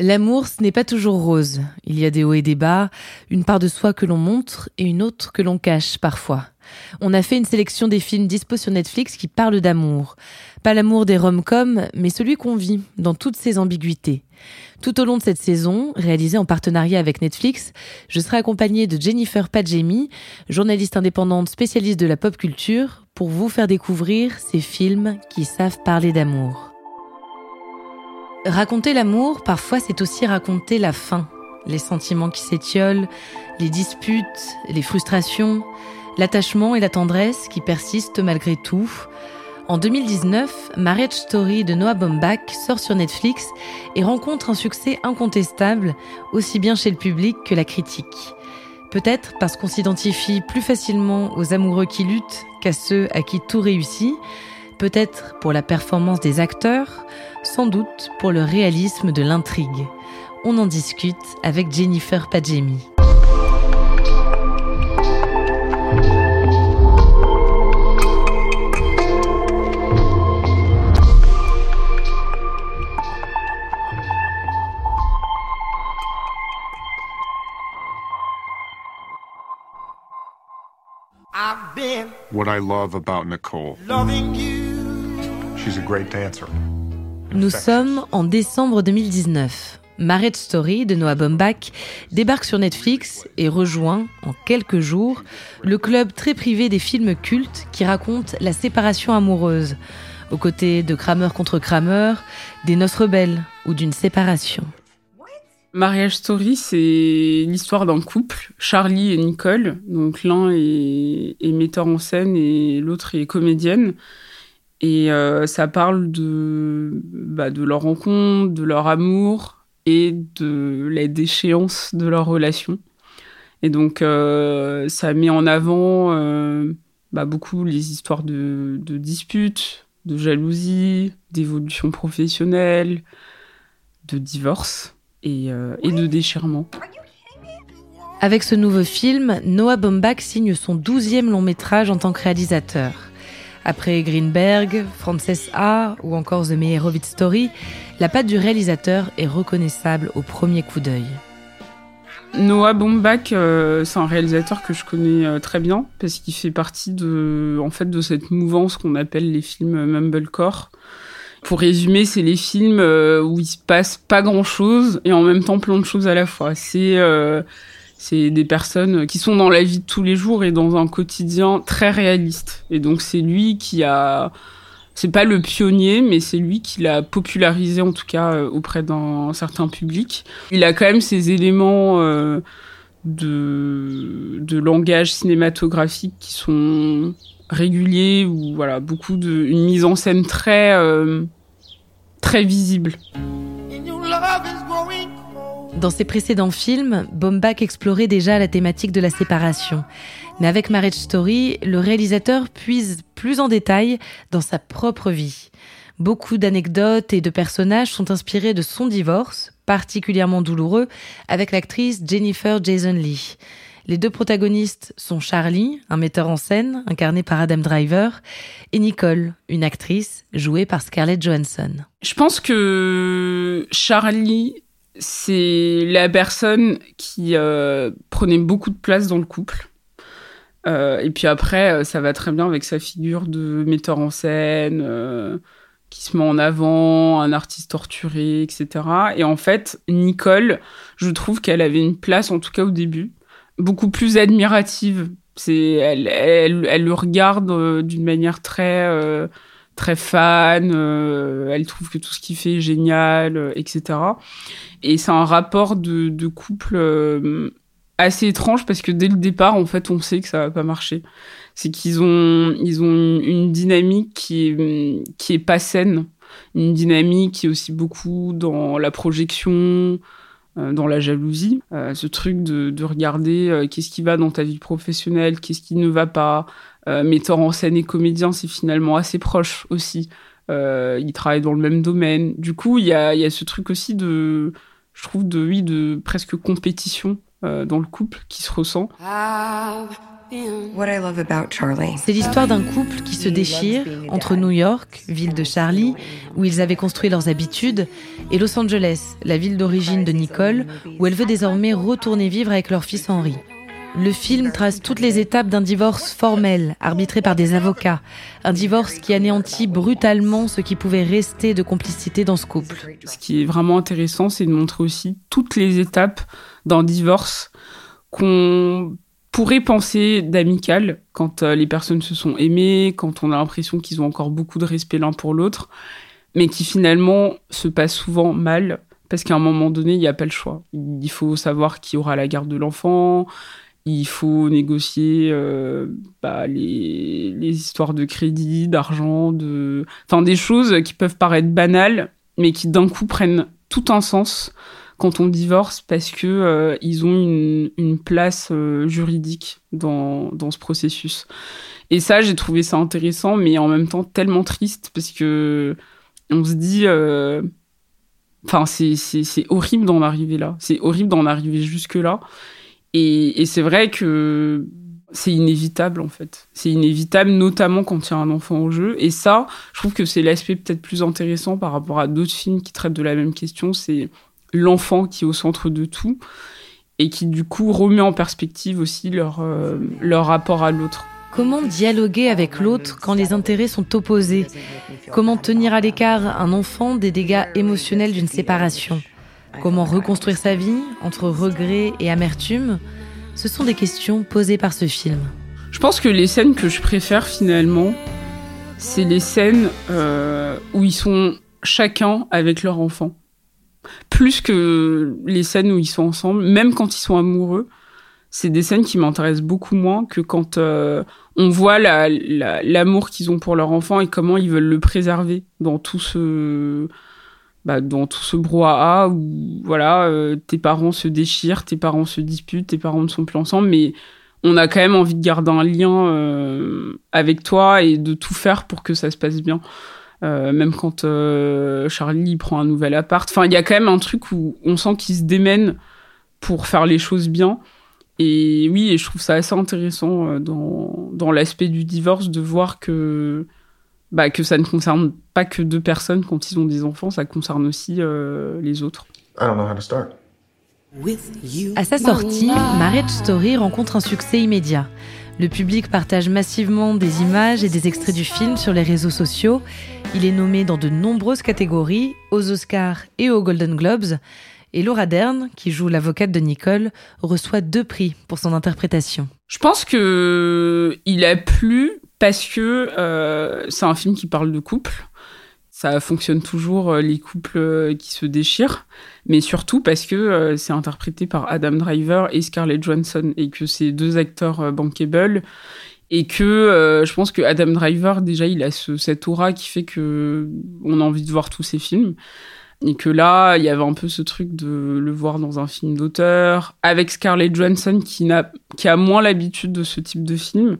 L'amour, ce n'est pas toujours rose. Il y a des hauts et des bas, une part de soi que l'on montre et une autre que l'on cache parfois. On a fait une sélection des films dispo sur Netflix qui parlent d'amour. Pas l'amour des rom-coms, mais celui qu'on vit, dans toutes ses ambiguïtés. Tout au long de cette saison, réalisée en partenariat avec Netflix, je serai accompagnée de Jennifer Padjemi, journaliste indépendante spécialiste de la pop culture, pour vous faire découvrir ces films qui savent parler d'amour. Raconter l'amour, parfois, c'est aussi raconter la fin, les sentiments qui s'étiolent, les disputes, les frustrations, l'attachement et la tendresse qui persistent malgré tout. En 2019, Marriage Story de Noah Baumbach sort sur Netflix et rencontre un succès incontestable, aussi bien chez le public que la critique. Peut-être parce qu'on s'identifie plus facilement aux amoureux qui luttent qu'à ceux à qui tout réussit, peut-être pour la performance des acteurs, sans doute pour le réalisme de l'intrigue. On en discute avec Jennifer Padjemi. What I love about Nicole. She's a great dancer. Nous sommes en décembre 2019. Marriage Story de Noah Baumbach débarque sur Netflix et rejoint, en quelques jours, le club très privé des films cultes qui racontent la séparation amoureuse, aux côtés de Kramer contre Kramer, des Noces rebelles ou d'une séparation. Mariage Story, c'est l'histoire d'un couple, Charlie et Nicole. Donc l'un est, est metteur en scène et l'autre est comédienne. Et euh, ça parle de, bah, de leur rencontre, de leur amour et de la déchéance de leur relation. Et donc, euh, ça met en avant euh, bah, beaucoup les histoires de, disputes, de jalousie, d'évolution professionnelle, de divorce et, et de déchirement. Avec ce nouveau film, Noah Baumbach signe son douzième long métrage en tant que réalisateur. Après Greenberg, Frances A ou encore The Meyerowitz Story, la patte du réalisateur est reconnaissable au premier coup d'œil. Noah Baumbach, euh, c'est un réalisateur que je connais euh, très bien parce qu'il fait partie de, en fait, de cette mouvance qu'on appelle les films mumblecore. Pour résumer, c'est les films euh, où il se passe pas grand chose et en même temps plein de choses à la fois. C'est c'est des personnes qui sont dans la vie de tous les jours et dans un quotidien très réaliste. Et donc c'est lui qui a, c'est pas le pionnier, mais c'est lui qui l'a popularisé en tout cas euh, auprès d'un certain public. Il a quand même ces éléments euh, de, langage cinématographique qui sont réguliers ou voilà beaucoup de une mise en scène très euh, très visible. Dans ses précédents films, Baumbach explorait déjà la thématique de la séparation. Mais avec Marriage Story, le réalisateur puise plus en détail dans sa propre vie. Beaucoup d'anecdotes et de personnages sont inspirés de son divorce, particulièrement douloureux, avec l'actrice Jennifer Jason Lee. Les deux protagonistes sont Charlie, un metteur en scène, incarné par Adam Driver, et Nicole, une actrice, jouée par Scarlett Johansson. Je pense que Charlie c'est la personne qui euh, prenait beaucoup de place dans le couple. Euh, et puis après, euh, ça va très bien avec sa figure de metteur en scène, qui se met en avant, un artiste torturé, etc. Et en fait, Nicole, je trouve qu'elle avait une place, en tout cas au début, beaucoup plus admirative. C'est, elle, elle, elle le regarde d'une manière très très fan, euh, elle trouve que tout ce qu'il fait est génial, euh, etc. Et c'est un rapport de, couple euh, assez étrange parce que dès le départ, en fait, on sait que ça va pas marcher. C'est qu'ils ont, ils ont une dynamique qui est, qui est pas saine. Une dynamique qui est aussi beaucoup dans la projection, dans la jalousie. Euh, ce truc de, de regarder euh, qu'est-ce qui va dans ta vie professionnelle, qu'est-ce qui ne va pas. metteur en scène et comédien, c'est finalement assez proche aussi. ils travaillent dans le même domaine. Du coup, il y a, ce truc aussi de, je trouve, de, oui, de presque compétition dans le couple qui se ressent. C'est l'histoire d'un couple qui se déchire entre New York, ville de Charlie, où ils avaient construit leurs habitudes, et Los Angeles, la ville d'origine de Nicole, où elle veut désormais retourner vivre avec leur fils Henry. Le film trace toutes les étapes d'un divorce formel, arbitré par des avocats. Un divorce qui anéantit brutalement ce qui pouvait rester de complicité dans ce couple. Ce qui est vraiment intéressant, c'est de montrer aussi toutes les étapes d'un divorce qu'on pourrait penser d'amical quand euh, les personnes se sont aimées, quand on a l'impression qu'ils ont encore beaucoup de respect l'un pour l'autre, mais qui finalement se passe souvent mal parce qu'à un moment donné, il n'y a pas le choix. Il faut savoir qui aura la garde de l'enfant, il faut négocier euh, bah, les, histoires de crédit, d'argent, de... enfin des choses qui peuvent paraître banales, mais qui d'un coup prennent tout un sens quand on divorce parce que euh, ils ont une, place euh, juridique dans, dans ce processus. Et ça, j'ai trouvé ça intéressant, mais en même temps tellement triste parce que on se dit, euh, enfin, c'est horrible d'en arriver là. C'est horrible d'en arriver jusque là. Et, et c'est vrai que c'est inévitable en fait. C'est inévitable, notamment quand il y a un enfant au jeu. Et ça, je trouve que c'est l'aspect peut-être plus intéressant par rapport à d'autres films qui traitent de la même question. C'est l'enfant qui est au centre de tout et qui du coup remet en perspective aussi leur, euh, leur rapport à l'autre. Comment dialoguer avec l'autre quand les intérêts sont opposés? Comment tenir à l'écart un enfant des dégâts émotionnels d'une séparation? Comment reconstruire sa vie entre regret et amertume? Ce sont des questions posées par ce film. Je pense que les scènes que je préfère finalement, c'est les scènes euh, où ils sont chacun avec leur enfant plus que les scènes où ils sont ensemble, même quand ils sont amoureux, c'est des scènes qui m'intéressent beaucoup moins que quand euh, on voit l'amour qu'ils ont pour leur enfant et comment ils veulent le préserver dans tout ce bah, dans tout ce brouhaha où voilà euh, tes parents se déchirent, tes parents se disputent, tes parents ne sont plus ensemble, mais on a quand même envie de garder un lien euh, avec toi et de tout faire pour que ça se passe bien. Euh, même quand euh, Charlie prend un nouvel appart. Enfin, il y a quand même un truc où on sent qu'il se démène pour faire les choses bien. Et oui, et je trouve ça assez intéressant euh, dans, dans l'aspect du divorce de voir que, bah, que ça ne concerne pas que deux personnes quand ils ont des enfants, ça concerne aussi les autres. À sa sortie, Marriage Story rencontre un succès immédiat. Le public partage massivement des images et des extraits du film sur les réseaux sociaux. Il est nommé dans de nombreuses catégories, aux Oscars et aux Golden Globes. Et Laura Dern, qui joue l'avocate de Nicole, reçoit deux prix pour son interprétation. Je pense que il a plu parce que euh, c'est un film qui parle de couple ça fonctionne toujours euh, les couples euh, qui se déchirent, mais surtout parce que euh, c'est interprété par Adam Driver et Scarlett Johansson et que c'est deux acteurs bankable et que je pense que Adam Driver déjà il a ce, cette aura qui fait que on a envie de voir tous ses films et que là il y avait un peu ce truc de le voir dans un film d'auteur avec Scarlett Johansson qui n'a qui a moins l'habitude de ce type de film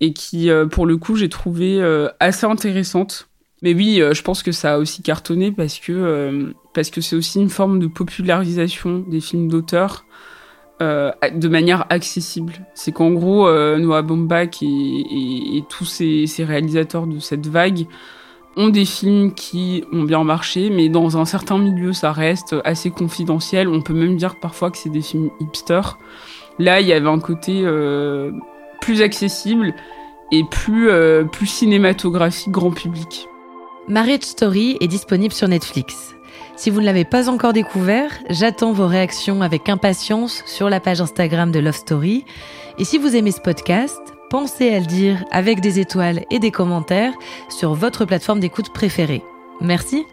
et qui pour le coup j'ai trouvé assez intéressante mais oui, euh, je pense que ça a aussi cartonné parce que euh, parce que c'est aussi une forme de popularisation des films d'auteur euh, de manière accessible. C'est qu'en gros, Noah Baumbach et, et, et tous ces, ces, réalisateurs de cette vague ont des films qui ont bien marché, mais dans un certain milieu, ça reste assez confidentiel. On peut même dire parfois que c'est des films hipsters. Là, il y avait un côté plus accessible et plus, plus cinématographique grand public. Marriage Story est disponible sur Netflix. Si vous ne l'avez pas encore découvert, j'attends vos réactions avec impatience sur la page Instagram de Love Story. Et si vous aimez ce podcast, pensez à le dire avec des étoiles et des commentaires sur votre plateforme d'écoute préférée. Merci